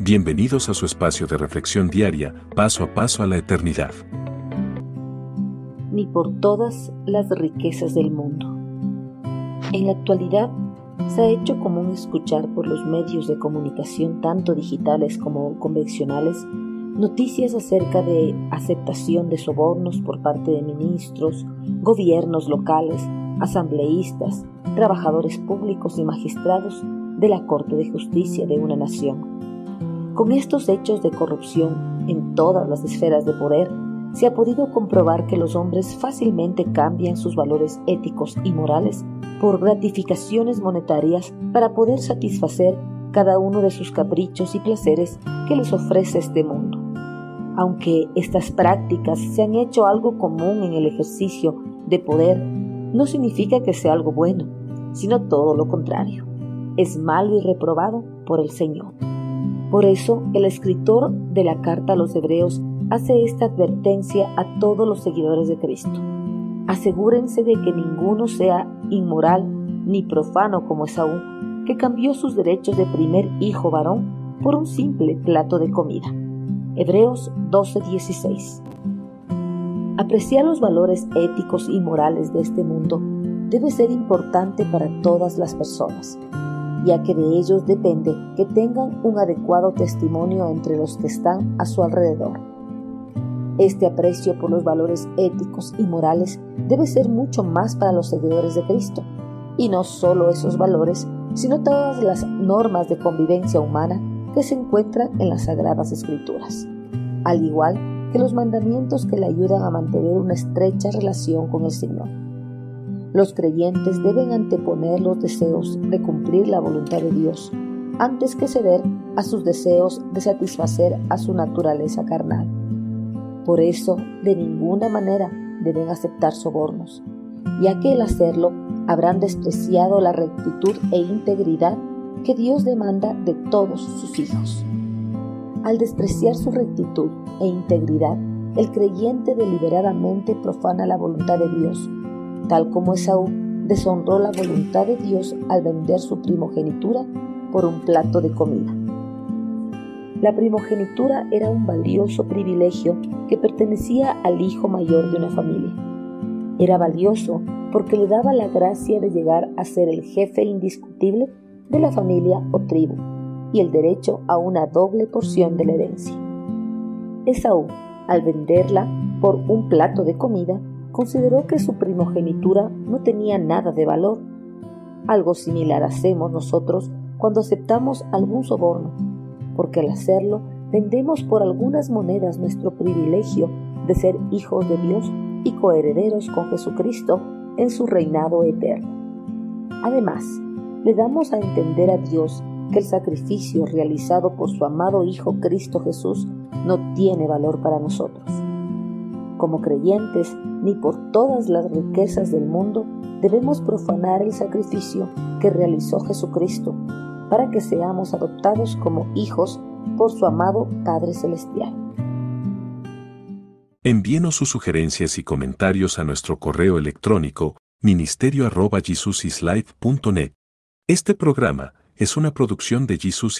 Bienvenidos a su espacio de reflexión diaria, paso a paso a la eternidad. Ni por todas las riquezas del mundo. En la actualidad se ha hecho común escuchar por los medios de comunicación, tanto digitales como convencionales, noticias acerca de aceptación de sobornos por parte de ministros, gobiernos locales, asambleístas, trabajadores públicos y magistrados de la Corte de Justicia de una nación. Con estos hechos de corrupción en todas las esferas de poder, se ha podido comprobar que los hombres fácilmente cambian sus valores éticos y morales por gratificaciones monetarias para poder satisfacer cada uno de sus caprichos y placeres que les ofrece este mundo. Aunque estas prácticas se han hecho algo común en el ejercicio de poder, no significa que sea algo bueno, sino todo lo contrario. Es malo y reprobado por el Señor. Por eso, el escritor de la carta a los hebreos hace esta advertencia a todos los seguidores de Cristo. Asegúrense de que ninguno sea inmoral ni profano como Esaú, que cambió sus derechos de primer hijo varón por un simple plato de comida. Hebreos 12:16 Apreciar los valores éticos y morales de este mundo debe ser importante para todas las personas, ya que de ellos depende que tengan un adecuado testimonio entre los que están a su alrededor. Este aprecio por los valores éticos y morales debe ser mucho más para los seguidores de Cristo, y no solo esos valores, sino todas las normas de convivencia humana que se encuentran en las Sagradas Escrituras, al igual que los mandamientos que le ayudan a mantener una estrecha relación con el Señor. Los creyentes deben anteponer los deseos de cumplir la voluntad de Dios antes que ceder a sus deseos de satisfacer a su naturaleza carnal. Por eso, de ninguna manera deben aceptar sobornos, ya que al hacerlo habrán despreciado la rectitud e integridad que Dios demanda de todos sus hijos. Al despreciar su rectitud e integridad, el creyente deliberadamente profana la voluntad de Dios tal como Esaú deshonró la voluntad de Dios al vender su primogenitura por un plato de comida. La primogenitura era un valioso privilegio que pertenecía al hijo mayor de una familia. Era valioso porque le daba la gracia de llegar a ser el jefe indiscutible de la familia o tribu y el derecho a una doble porción de la herencia. Esaú, al venderla por un plato de comida, consideró que su primogenitura no tenía nada de valor. Algo similar hacemos nosotros cuando aceptamos algún soborno, porque al hacerlo vendemos por algunas monedas nuestro privilegio de ser hijos de Dios y coherederos con Jesucristo en su reinado eterno. Además, le damos a entender a Dios que el sacrificio realizado por su amado Hijo Cristo Jesús no tiene valor para nosotros como creyentes, ni por todas las riquezas del mundo debemos profanar el sacrificio que realizó Jesucristo para que seamos adoptados como hijos por su amado Padre Celestial. Envíenos sus sugerencias y comentarios a nuestro correo electrónico ministerio.jesusislife.net. Este programa es una producción de Jesus